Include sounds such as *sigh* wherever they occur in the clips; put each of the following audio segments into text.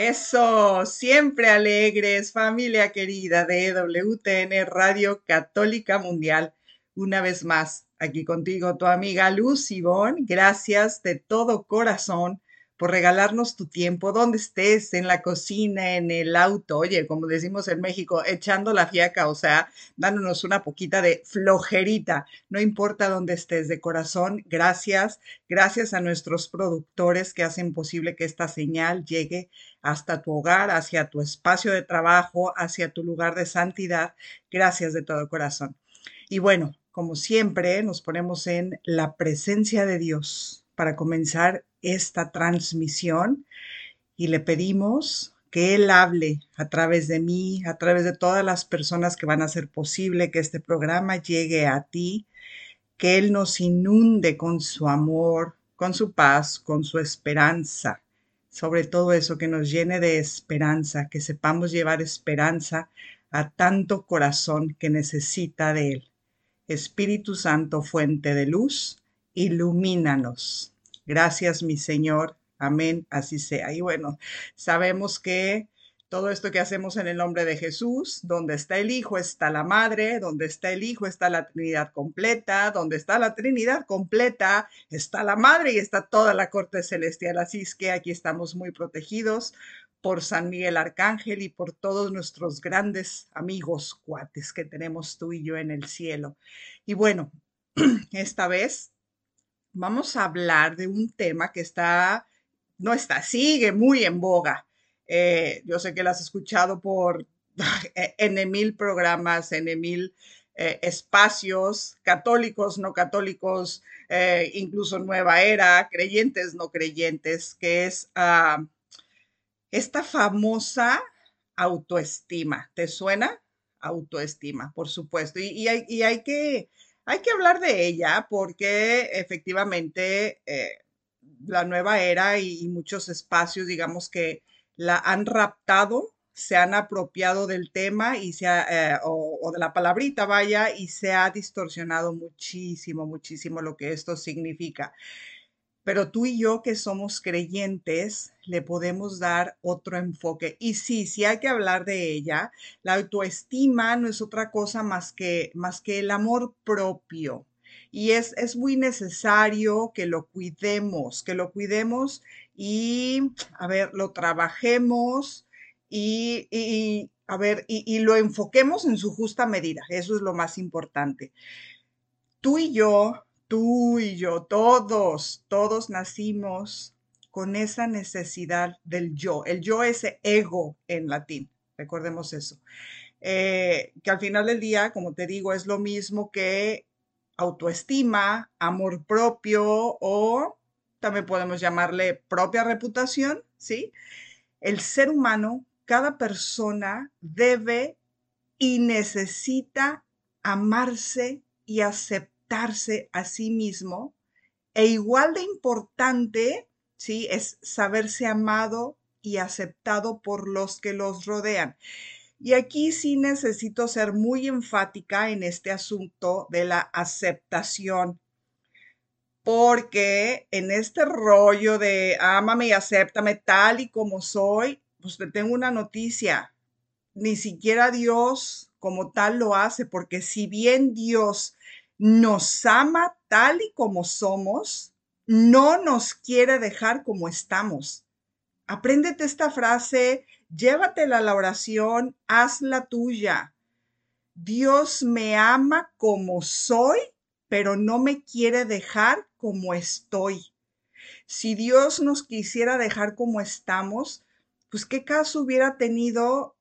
Eso, siempre alegres, familia querida de WTN Radio Católica Mundial. Una vez más, aquí contigo tu amiga Luz Ivonne. Gracias de todo corazón por regalarnos tu tiempo, donde estés, en la cocina, en el auto, oye, como decimos en México, echando la fiaca, o sea, dándonos una poquita de flojerita, no importa dónde estés, de corazón, gracias, gracias a nuestros productores que hacen posible que esta señal llegue hasta tu hogar, hacia tu espacio de trabajo, hacia tu lugar de santidad, gracias de todo corazón. Y bueno, como siempre, nos ponemos en la presencia de Dios para comenzar esta transmisión y le pedimos que Él hable a través de mí, a través de todas las personas que van a hacer posible que este programa llegue a ti, que Él nos inunde con su amor, con su paz, con su esperanza, sobre todo eso, que nos llene de esperanza, que sepamos llevar esperanza a tanto corazón que necesita de Él. Espíritu Santo, fuente de luz, ilumínanos. Gracias, mi Señor. Amén, así sea. Y bueno, sabemos que todo esto que hacemos en el nombre de Jesús, donde está el Hijo está la Madre, donde está el Hijo está la Trinidad completa, donde está la Trinidad completa está la Madre y está toda la corte celestial. Así es que aquí estamos muy protegidos por San Miguel Arcángel y por todos nuestros grandes amigos cuates que tenemos tú y yo en el cielo. Y bueno, *clears throat* esta vez vamos a hablar de un tema que está, no está, sigue muy en boga. Eh, yo sé que lo has escuchado por *laughs* en mil programas, en mil eh, espacios, católicos, no católicos, eh, incluso nueva era, creyentes, no creyentes, que es ah, esta famosa autoestima. ¿Te suena? Autoestima, por supuesto. y hay que hay que hablar de ella porque efectivamente eh, la nueva era y, muchos espacios, digamos que la han raptado, se han apropiado del tema y se eh, o, de la palabrita, vaya, y se ha distorsionado muchísimo, muchísimo lo que esto significa. Pero tú y yo que somos creyentes, le podemos dar otro enfoque. Y sí, sí hay que hablar de ella. La autoestima no es otra cosa más que, más que el amor propio. Y es, es muy necesario que lo cuidemos, que lo cuidemos y, a ver, lo trabajemos y, a ver, y lo enfoquemos en su justa medida. Eso es lo más importante. Tú y yo tú y yo, todos, todos nacimos con esa necesidad del yo. El yo es ego en latín, recordemos eso. Eh, que al final del día, como te digo, es lo mismo que autoestima, amor propio o también podemos llamarle propia reputación, ¿sí? El ser humano, cada persona debe y necesita amarse y aceptar a sí mismo e igual de importante, ¿sí? Es saberse amado y aceptado por los que los rodean. Y aquí sí necesito ser muy enfática en este asunto de la aceptación, porque en este rollo de ámame y acéptame tal y como soy, pues te tengo una noticia, ni siquiera Dios como tal lo hace, porque si bien Dios nos ama tal y como somos, no nos quiere dejar como estamos. Apréndete esta frase, llévatela a la oración, hazla tuya. Dios me ama como soy, pero no me quiere dejar como estoy. Si Dios nos quisiera dejar como estamos, pues qué caso hubiera tenido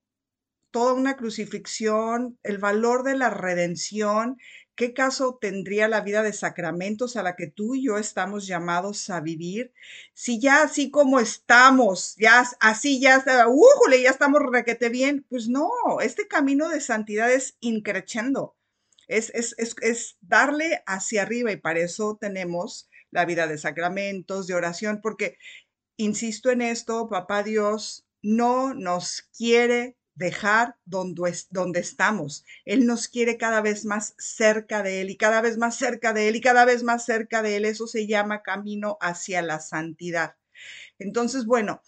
toda una crucifixión, el valor de la redención, ¿Qué caso tendría la vida de sacramentos a la que tú y yo estamos llamados a vivir? Si ya así como estamos, ya así ya, ¡újule! Ya estamos requete bien. Pues no, este camino de santidad es increchendo. Es, es, es, es darle hacia arriba y para eso tenemos la vida de sacramentos, de oración, porque, insisto en esto, papá Dios no nos quiere dejar donde, donde estamos. Él nos quiere cada vez más cerca de Él y cada vez más cerca de Él y cada vez más cerca de Él. Eso se llama camino hacia la santidad. Entonces, bueno,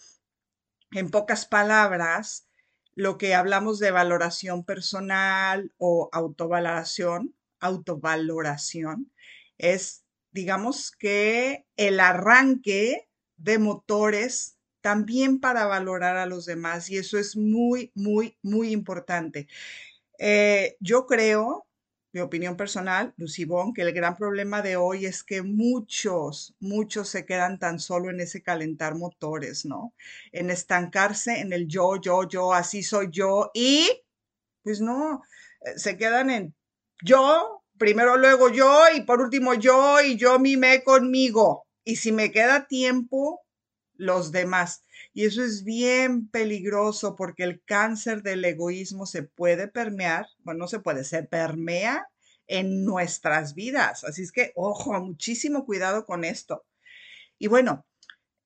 en pocas palabras, lo que hablamos de valoración personal o autovaloración, autovaloración, es, digamos que el arranque de motores también para valorar a los demás y eso es muy, muy, muy importante. Eh, yo creo, mi opinión personal, Lucibón, que el gran problema de hoy es que muchos, muchos se quedan tan solo en ese calentar motores, ¿no? En estancarse en el yo, yo, yo, así soy yo y pues no, eh, se quedan en yo, primero luego yo y por último yo y yo mimé conmigo. Y si me queda tiempo, los demás. Y eso es bien peligroso porque el cáncer del egoísmo se puede permear, bueno, no se puede, se permea en nuestras vidas. Así es que, ojo, muchísimo cuidado con esto. Y bueno,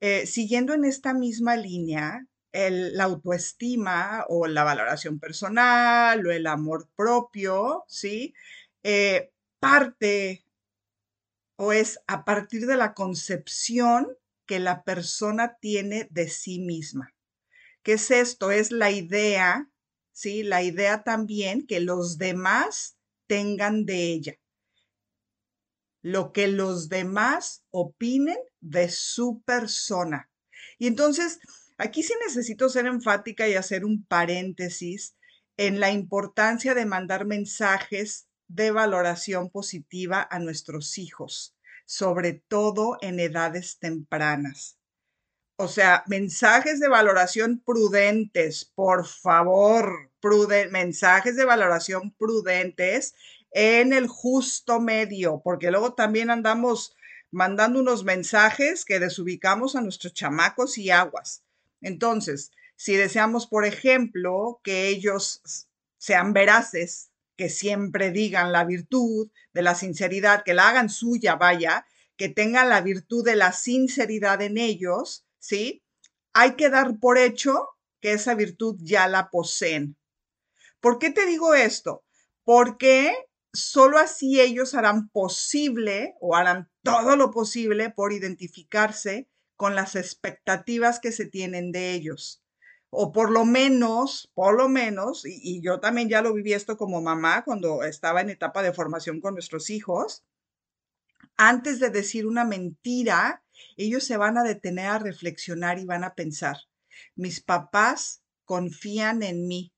eh, siguiendo en esta misma línea, el, la autoestima o la valoración personal o el amor propio, ¿sí? Eh, parte o es a partir de la concepción que la persona tiene de sí misma. ¿Qué es esto? Es la idea, ¿sí? La idea también que los demás tengan de ella. Lo que los demás opinen de su persona. Y entonces, aquí sí necesito ser enfática y hacer un paréntesis en la importancia de mandar mensajes de valoración positiva a nuestros hijos sobre todo en edades tempranas. O sea, mensajes de valoración prudentes, por favor, mensajes de valoración prudentes en el justo medio, porque luego también andamos mandando unos mensajes que desubicamos a nuestros chamacos y aguas. Entonces, si deseamos, por ejemplo, que ellos sean veraces, que siempre digan la virtud de la sinceridad, que la hagan suya, vaya, que tengan la virtud de la sinceridad en ellos, ¿sí? Hay que dar por hecho que esa virtud ya la poseen. ¿Por qué te digo esto? Porque solo así ellos harán posible o harán todo lo posible por identificarse con las expectativas que se tienen de ellos o por lo menos, por lo menos, y, yo también ya lo viví esto como mamá cuando estaba en etapa de formación con nuestros hijos, antes de decir una mentira, ellos se van a detener a reflexionar y van a pensar, mis papás confían en mí,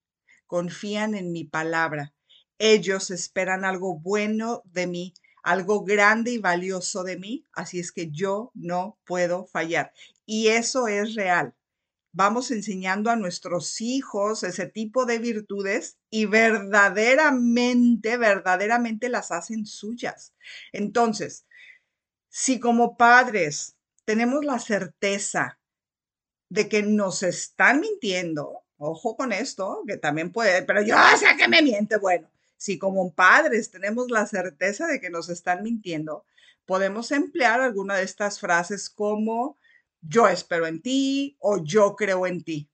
confían en mi palabra, ellos esperan algo bueno de mí, algo grande y valioso de mí, así es que yo no puedo fallar. Y eso es real vamos enseñando a nuestros hijos ese tipo de virtudes y verdaderamente, verdaderamente las hacen suyas. Entonces, si como padres tenemos la certeza de que nos están mintiendo, ojo con esto, que también puede, pero yo sé que me miente, bueno, si como padres tenemos la certeza de que nos están mintiendo, podemos emplear alguna de estas frases como yo espero en ti o yo creo en ti.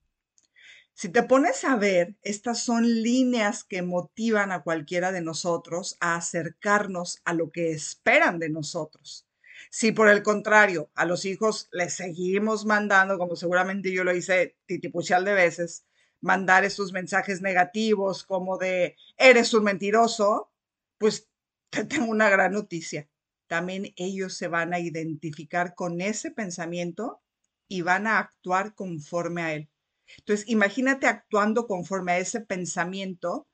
Si te pones a ver, estas son líneas que motivan a cualquiera de nosotros a acercarnos a lo que esperan de nosotros. Si por el contrario a los hijos les seguimos mandando, como seguramente yo lo hice titipuchal de veces, mandar esos mensajes negativos como de eres un mentiroso, pues te tengo una gran noticia. También ellos se van a identificar con ese pensamiento y van a actuar conforme a él. Entonces, imagínate actuando conforme a ese pensamiento,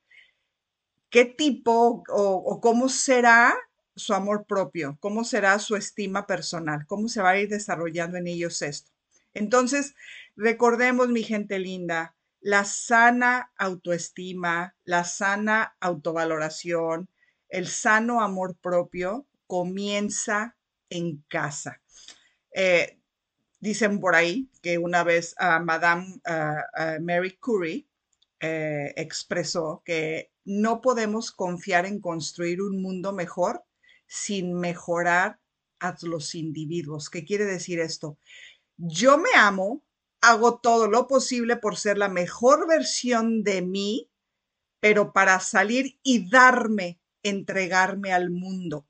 qué tipo o, cómo será su amor propio, cómo será su estima personal, cómo se va a ir desarrollando en ellos esto. Entonces, recordemos, mi gente linda, la sana autoestima, la sana autovaloración, el sano amor propio comienza en casa. Eh, dicen por ahí que una vez a Madame Mary Curie eh, expresó que no podemos confiar en construir un mundo mejor sin mejorar a los individuos. ¿Qué quiere decir esto? Yo me amo, hago todo lo posible por ser la mejor versión de mí, pero para salir y darme, entregarme al mundo.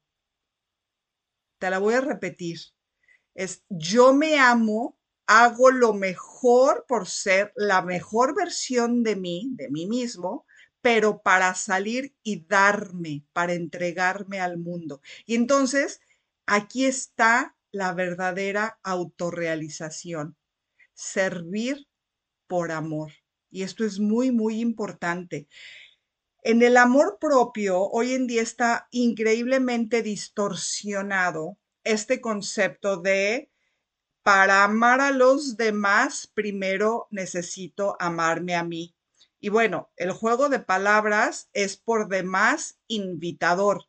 Te la voy a repetir. Es yo me amo, hago lo mejor por ser la mejor versión de mí, de mí mismo, pero para salir y darme, para entregarme al mundo. Y entonces, aquí está la verdadera autorrealización, servir por amor. Y esto es muy, muy importante. En el amor propio, hoy en día está increíblemente distorsionado este concepto de para amar a los demás, primero necesito amarme a mí. Y bueno, el juego de palabras es por demás invitador.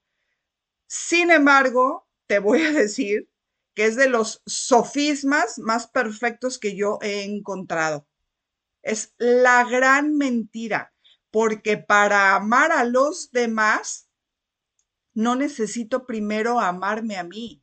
Sin embargo, te voy a decir que es de los sofismas más perfectos que yo he encontrado. Es la gran mentira, porque para amar a los demás, no necesito primero amarme a mí.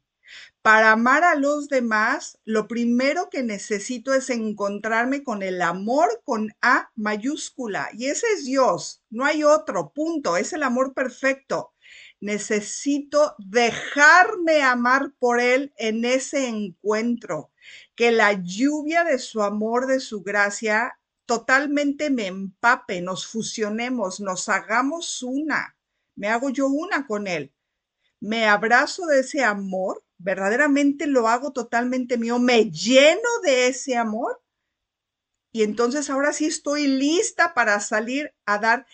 Para amar a los demás, lo primero que necesito es encontrarme con el amor con A mayúscula. Y ese es Dios, no hay otro, punto, es el amor perfecto. Necesito dejarme amar por Él en ese encuentro, que la lluvia de su amor, de su gracia, totalmente me empape, nos fusionemos, nos hagamos una. Me hago yo una con Él. Me abrazo de ese amor verdaderamente lo hago totalmente mío, me lleno de ese amor y entonces ahora sí estoy lista para salir a dar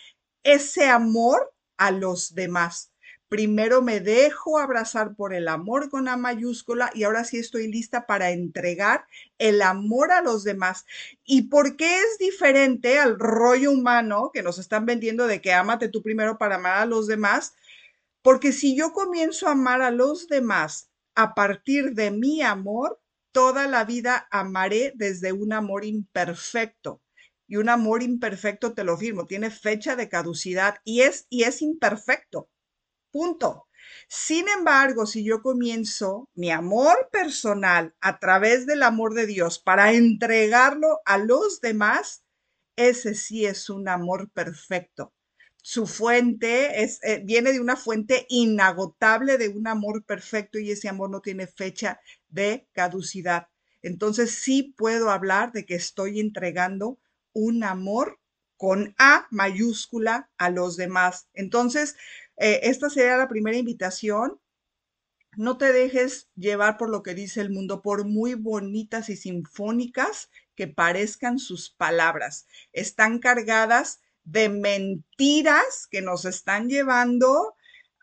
ese amor a los demás. Primero me dejo abrazar por el amor con A mayúscula y ahora sí estoy lista para entregar el amor a los demás. ¿Y por qué es diferente al rollo humano que nos están vendiendo de que ámate tú primero para amar a los demás? Porque si yo comienzo a amar a los demás a partir de mi amor, toda la vida amaré desde un amor imperfecto. Y un amor imperfecto, te lo firmo, tiene fecha de caducidad y es, y es imperfecto. Punto. Sin embargo, si yo comienzo mi amor personal a través del amor de Dios para entregarlo a los demás, ese sí es un amor perfecto su fuente es, eh, viene de una fuente inagotable de un amor perfecto y ese amor no tiene fecha de caducidad. Entonces sí puedo hablar de que estoy entregando un amor con A mayúscula a los demás. Entonces, eh, esta sería la primera invitación. No te dejes llevar por lo que dice el mundo, por muy bonitas y sinfónicas que parezcan sus palabras. Están cargadas de mentiras que nos están llevando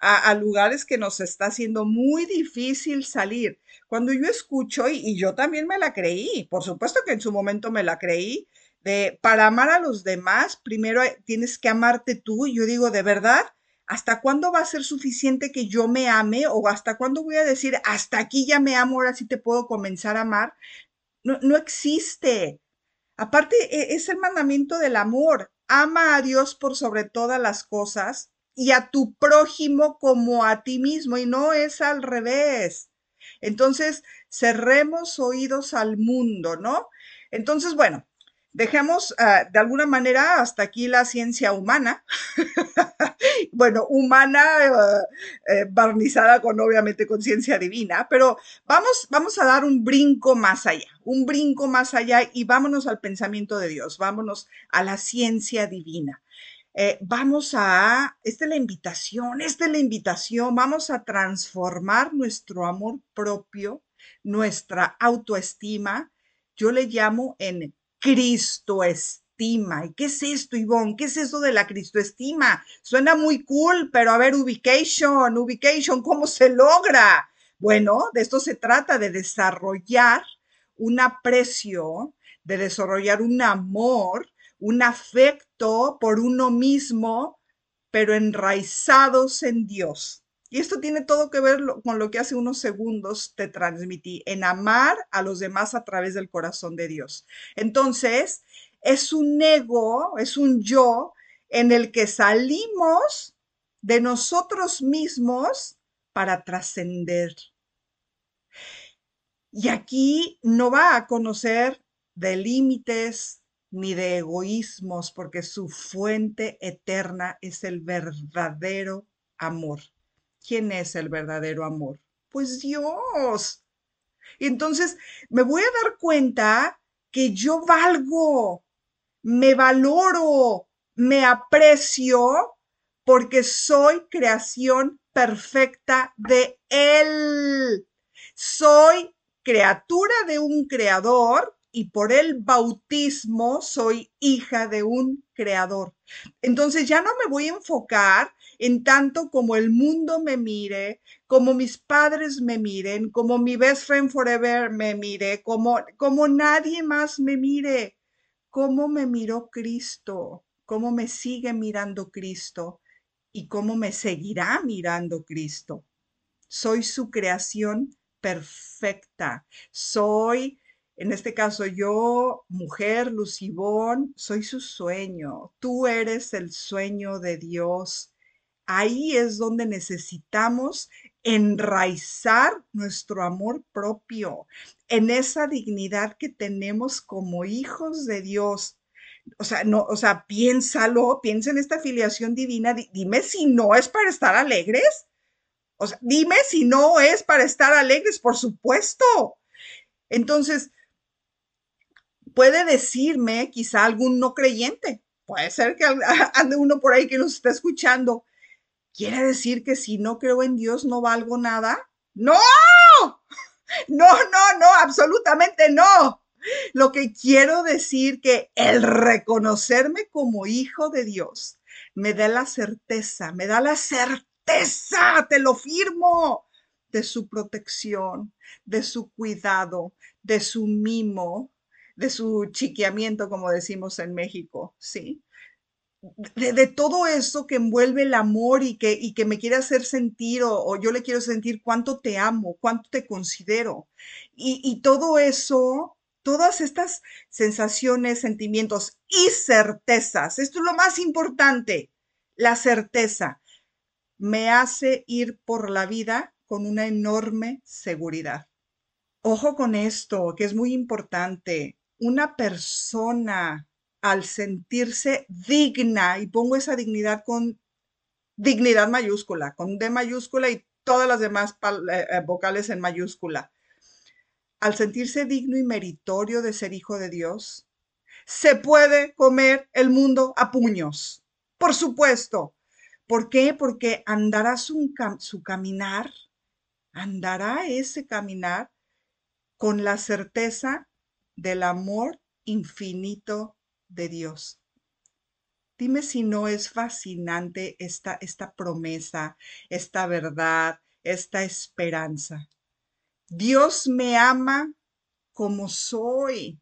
a, lugares que nos está haciendo muy difícil salir. Cuando yo escucho, y, yo también me la creí, por supuesto que en su momento me la creí, de para amar a los demás, primero tienes que amarte tú. Yo digo, de verdad, ¿hasta cuándo va a ser suficiente que yo me ame? ¿O hasta cuándo voy a decir, hasta aquí ya me amo, ahora sí te puedo comenzar a amar? No, no existe. Aparte, e, es el mandamiento del amor ama a Dios por sobre todas las cosas y a tu prójimo como a ti mismo y no es al revés. Entonces, cerremos oídos al mundo, ¿no? Entonces, bueno, dejemos ah, de alguna manera hasta aquí la ciencia humana, *laughs* bueno, humana eh, eh, barnizada con obviamente conciencia divina, pero vamos, vamos a dar un brinco más allá, un brinco más allá y vámonos al pensamiento de Dios, vámonos a la ciencia divina. Eh, vamos a, esta es la invitación, esta es la invitación, vamos a transformar nuestro amor propio, nuestra autoestima, yo le llamo en Cristo estima. ¿Y qué es esto, Ivonne? ¿Qué es eso de la Cristoestima? Suena muy cool, pero a ver, ubication, ubication, ¿cómo se logra? Bueno, de esto se trata, de desarrollar un aprecio, de desarrollar un amor, un afecto por uno mismo, pero enraizados en Dios. Y esto tiene todo que ver con lo que hace unos segundos te transmití, en amar a los demás a través del corazón de Dios. Entonces, es un ego, es un yo en el que salimos de nosotros mismos para trascender. Y aquí no va a conocer de límites, ni de egoísmos, porque su fuente eterna es el verdadero amor. ¿Quién es el verdadero amor? Pues Dios. Y entonces me voy a dar cuenta que yo valgo, me valoro, me aprecio porque soy creación perfecta de Él. Soy criatura de un creador y por el bautismo soy hija de un creador. Entonces ya no me voy a enfocar en tanto como el mundo me mire, como mis padres me miren, como mi best friend forever me mire, como, como nadie más me mire, cómo me miró Cristo, cómo me sigue mirando Cristo y cómo me seguirá mirando Cristo. Soy su creación perfecta. Soy en este caso, yo, mujer, Lucibón, soy su sueño. Tú eres el sueño de Dios. Ahí es donde necesitamos enraizar nuestro amor propio, en esa dignidad que tenemos como hijos de Dios. O sea, no, o sea, piénsalo, piensa en esta filiación divina. Dime si no es para estar alegres. O sea, dime si no es para estar alegres, por supuesto. Entonces, puede decirme quizá algún no creyente, puede ser que *laughs* ande uno por ahí que nos está escuchando, ¿quiere decir que si no creo en Dios no valgo nada? No, *laughs* no, no, no, absolutamente no. Lo que quiero decir que el reconocerme como hijo de Dios me da la certeza, me da la certeza, te lo firmo, de su protección, de su cuidado, de su mimo, de su chiqueamiento, como decimos en México, ¿sí? De, todo eso que envuelve el amor y que, y que me quiere hacer sentir o, yo le quiero sentir cuánto te amo, cuánto te considero. Y, y todo eso, todas estas sensaciones, sentimientos y certezas, esto es lo más importante, la certeza, me hace ir por la vida con una enorme seguridad. Ojo con esto, que es muy importante una persona al sentirse digna, y pongo esa dignidad con dignidad mayúscula, con D mayúscula y todas las demás eh, eh, vocales en mayúscula, al sentirse digno y meritorio de ser hijo de Dios, se puede comer el mundo a puños. Por supuesto. ¿Por qué? Porque andará su, su caminar, andará ese caminar con la certeza del amor infinito de Dios. Dime si no es fascinante esta, esta promesa, esta verdad, esta esperanza. Dios me ama como soy,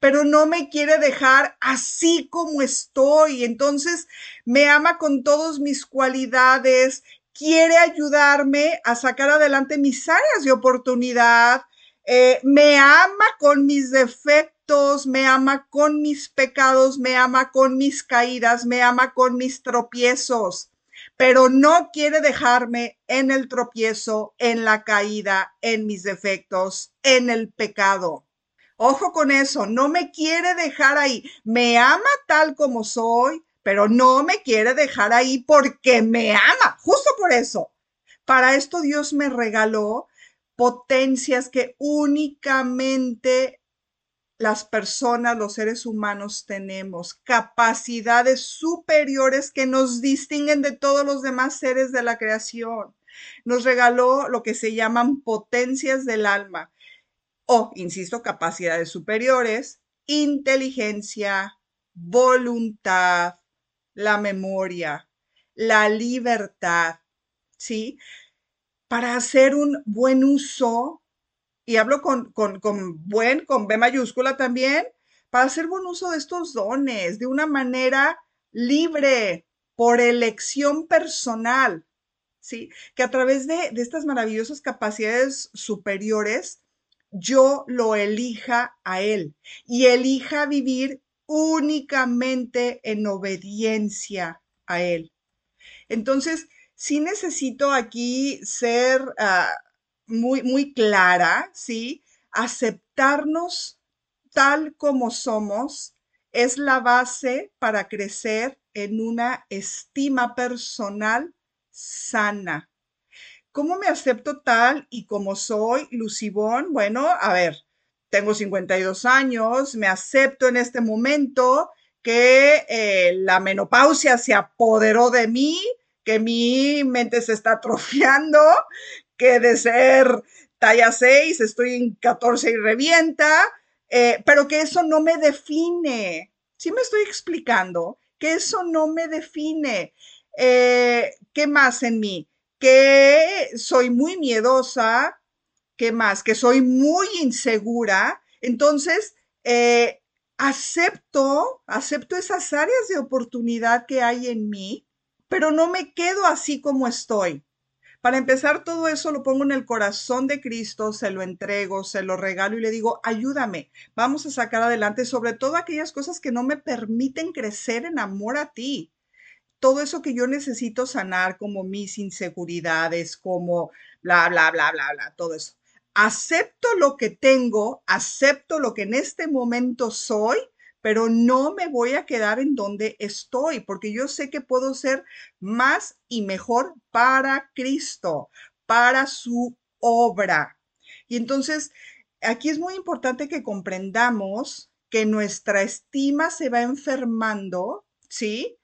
pero no me quiere dejar así como estoy. Entonces me ama con todas mis cualidades, quiere ayudarme a sacar adelante mis áreas de oportunidad, eh, me ama con mis defectos, me ama con mis pecados, me ama con mis caídas, me ama con mis tropiezos, pero no quiere dejarme en el tropiezo, en la caída, en mis defectos, en el pecado. Ojo con eso, no me quiere dejar ahí. Me ama tal como soy, pero no me quiere dejar ahí porque me ama, justo por eso. Para esto Dios me regaló potencias que únicamente las personas, los seres humanos tenemos, capacidades superiores que nos distinguen de todos los demás seres de la creación. Nos regaló lo que se llaman potencias del alma o, insisto, capacidades superiores, inteligencia, voluntad, la memoria, la libertad, ¿sí? para hacer un buen uso, y hablo con, con, buen, con B mayúscula también, para hacer buen uso de estos dones de una manera libre, por elección personal, ¿sí? Que a través de, de estas maravillosas capacidades superiores, yo lo elija a Él y elija vivir únicamente en obediencia a Él. Entonces, sí necesito aquí ser ah, muy, muy clara, ¿sí? Aceptarnos tal como somos es la base para crecer en una estima personal sana. ¿Cómo me acepto tal y como soy, Lucibón? Bueno, a ver, tengo 52 años, me acepto en este momento que eh, la menopausia se apoderó de mí, que mi mente se está atrofiando, que de ser talla 6 estoy en 14 y revienta, eh, pero que eso no me define. Sí me estoy explicando que eso no me define. Eh, ¿Qué más en mí? Que soy muy miedosa. ¿Qué más? Que soy muy insegura. Entonces, eh, acepto, acepto esas áreas de oportunidad que hay en mí, pero no me quedo así como estoy. Para empezar, todo eso lo pongo en el corazón de Cristo, se lo entrego, se lo regalo y le digo, ayúdame, vamos a sacar adelante sobre todo aquellas cosas que no me permiten crecer en amor a ti. Todo eso que yo necesito sanar, como mis inseguridades, como bla, bla, bla, bla, bla, todo eso. Acepto lo que tengo, acepto lo que en este momento soy pero no me voy a quedar en donde estoy, porque yo sé que puedo ser más y mejor para Cristo, para su obra. Y entonces, aquí es muy importante que comprendamos que nuestra estima se va enfermando, ¿sí?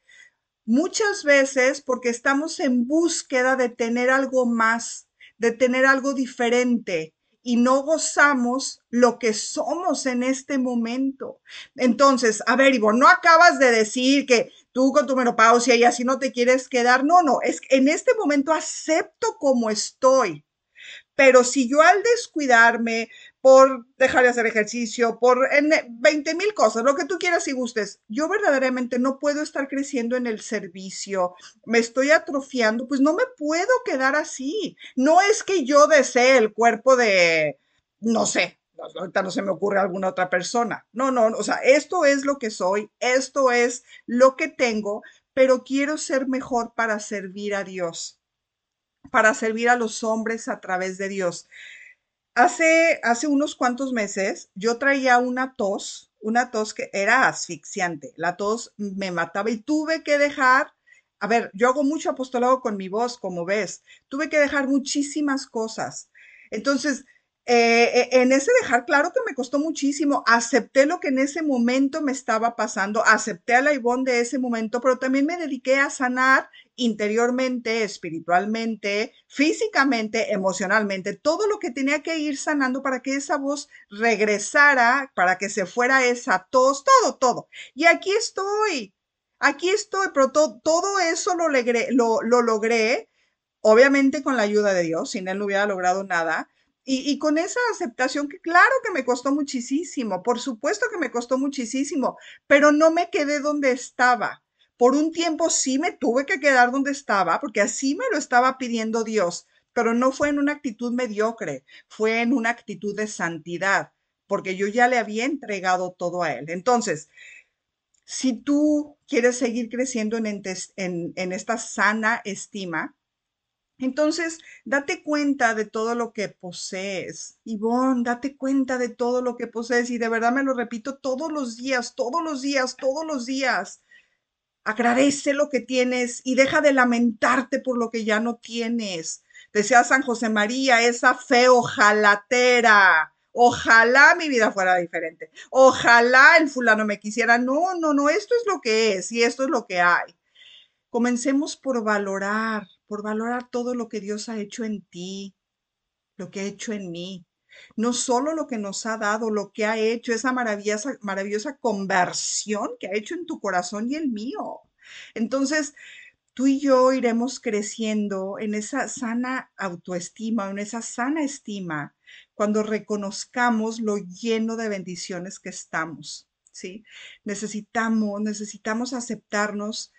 Muchas veces porque estamos en búsqueda de tener algo más, de tener algo diferente, y no gozamos lo que somos en este momento. Entonces, a ver, Ivonne, no acabas de decir que tú con tu menopausia y así no te quieres quedar. No, no, es que en este momento acepto como estoy. Pero si yo al descuidarme por dejar de hacer ejercicio, por en 20 mil cosas, lo que tú quieras y gustes, yo verdaderamente no puedo estar creciendo en el servicio, me estoy atrofiando, pues no me puedo quedar así. No es que yo desee el cuerpo de, no sé, ahorita no se me ocurre alguna otra persona. No, no, o sea, esto es lo que soy, esto es lo que tengo, pero quiero ser mejor para servir a Dios para servir a los hombres a través de Dios. Hace, hace unos cuantos meses yo traía una tos, una tos que era asfixiante. La tos me mataba y tuve que dejar, a ver, yo hago mucho apostolado con mi voz, como ves, tuve que dejar muchísimas cosas. Entonces, eh, en ese dejar claro que me costó muchísimo, acepté lo que en ese momento me estaba pasando, acepté a la Ivonne de ese momento, pero también me dediqué a sanar interiormente, espiritualmente, físicamente, emocionalmente, todo lo que tenía que ir sanando para que esa voz regresara, para que se fuera esa tos, todo, todo. Y aquí estoy, aquí estoy, pero todo eso lo, lo logré, obviamente con la ayuda de Dios, sin Él no hubiera logrado nada. Y, con esa aceptación que claro que me costó muchísimo, por supuesto que me costó muchísimo, pero no me quedé donde estaba. Por un tiempo sí me tuve que quedar donde estaba, porque así me lo estaba pidiendo Dios, pero no fue en una actitud mediocre, fue en una actitud de santidad, porque yo ya le había entregado todo a Él. Entonces, si tú quieres seguir creciendo en, en, en esta sana estima, entonces, date cuenta de todo lo que posees. Ivonne, date cuenta de todo lo que posees. Y de verdad me lo repito todos los días, todos los días, todos los días. Agradece lo que tienes y deja de lamentarte por lo que ya no tienes. Decía San José María, esa fe ojalatera. Ojalá mi vida fuera diferente. Ojalá el fulano me quisiera. No, no, no, esto es lo que es y esto es lo que hay. Comencemos por valorar, por valorar todo lo que Dios ha hecho en ti, lo que ha hecho en mí no solo lo que nos ha dado, lo que ha hecho, esa maravillosa, maravillosa conversión que ha hecho en tu corazón y el mío. Entonces, tú y yo iremos creciendo en esa sana autoestima, en esa sana estima, cuando reconozcamos lo lleno de bendiciones que estamos. ¿sí? Necesitamos, necesitamos aceptarnos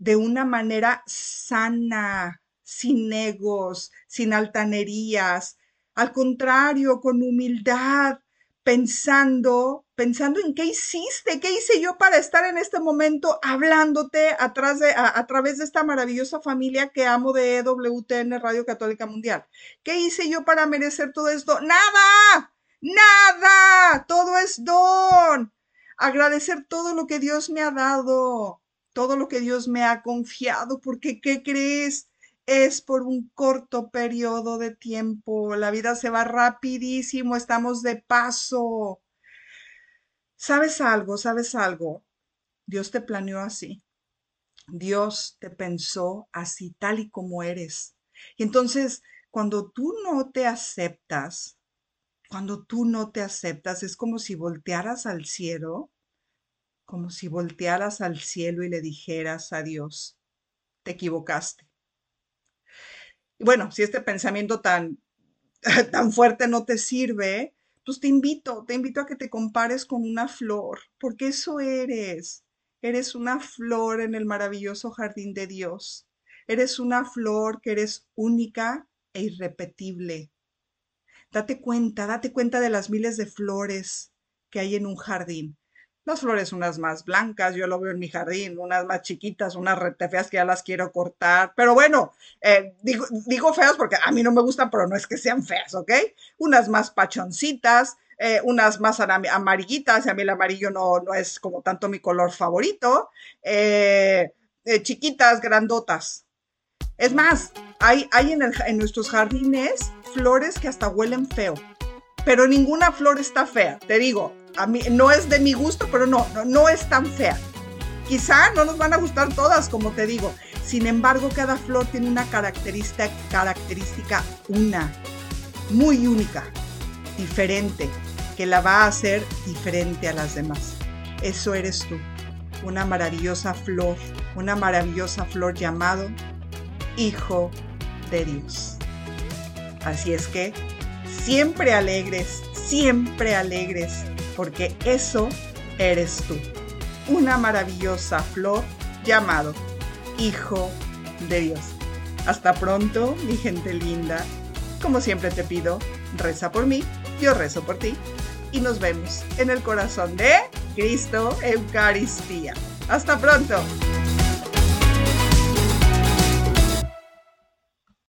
de una manera sana, sin egos, sin altanerías, al contrario, con humildad, pensando, pensando en qué hiciste, qué hice yo para estar en este momento hablándote a, a, través de esta maravillosa familia que amo de EWTN Radio Católica Mundial. ¿Qué hice yo para merecer todo esto? Nada, nada, todo es don. Agradecer todo lo que Dios me ha dado, todo lo que Dios me ha confiado, porque ¿qué crees? es por un corto periodo de tiempo. La vida se va rapidísimo, estamos de paso. ¿Sabes algo? ¿Sabes algo? Dios te planeó así. Dios te pensó así, tal y como eres. Y entonces, cuando tú no te aceptas, cuando tú no te aceptas, es como si voltearas al cielo, como si voltearas al cielo y le dijeras a Dios, te equivocaste bueno, si este pensamiento tan, *laughs* tan fuerte no te sirve, pues te invito, te invito a que te compares con una flor, porque eso eres. Eres una flor en el maravilloso jardín de Dios. Eres una flor que eres única e irrepetible. Date cuenta, date cuenta de las miles de flores que hay en un jardín. Las flores unas más blancas, yo lo veo en mi jardín, unas más chiquitas, unas rete feas que ya las quiero cortar. Pero bueno, eh, digo, digo feas porque a mí no me gustan, pero no es que sean feas, ¿ok? Unas más pachoncitas, eh, unas más amarillitas, y a mí el amarillo no, no es como tanto mi color favorito. Eh, chiquitas, grandotas. Es más, hay, hay en, en nuestros jardines flores que hasta huelen feo, pero ninguna flor está fea, te digo a no es de mi gusto, pero no, no, es tan fea. Quizá no nos van a gustar todas, como te digo. Sin embargo, cada flor tiene una característica, característica una, muy única, diferente, que la va a hacer diferente a las demás. Eso eres tú, una maravillosa flor, una maravillosa flor llamado Hijo de Dios. Así es que siempre alegres, siempre alegres, porque eso eres tú, una maravillosa flor llamado Hijo de Dios. Hasta pronto, mi gente linda. Como siempre te pido, reza por mí, yo rezo por ti y nos vemos en el corazón de Cristo Eucaristía. Hasta pronto.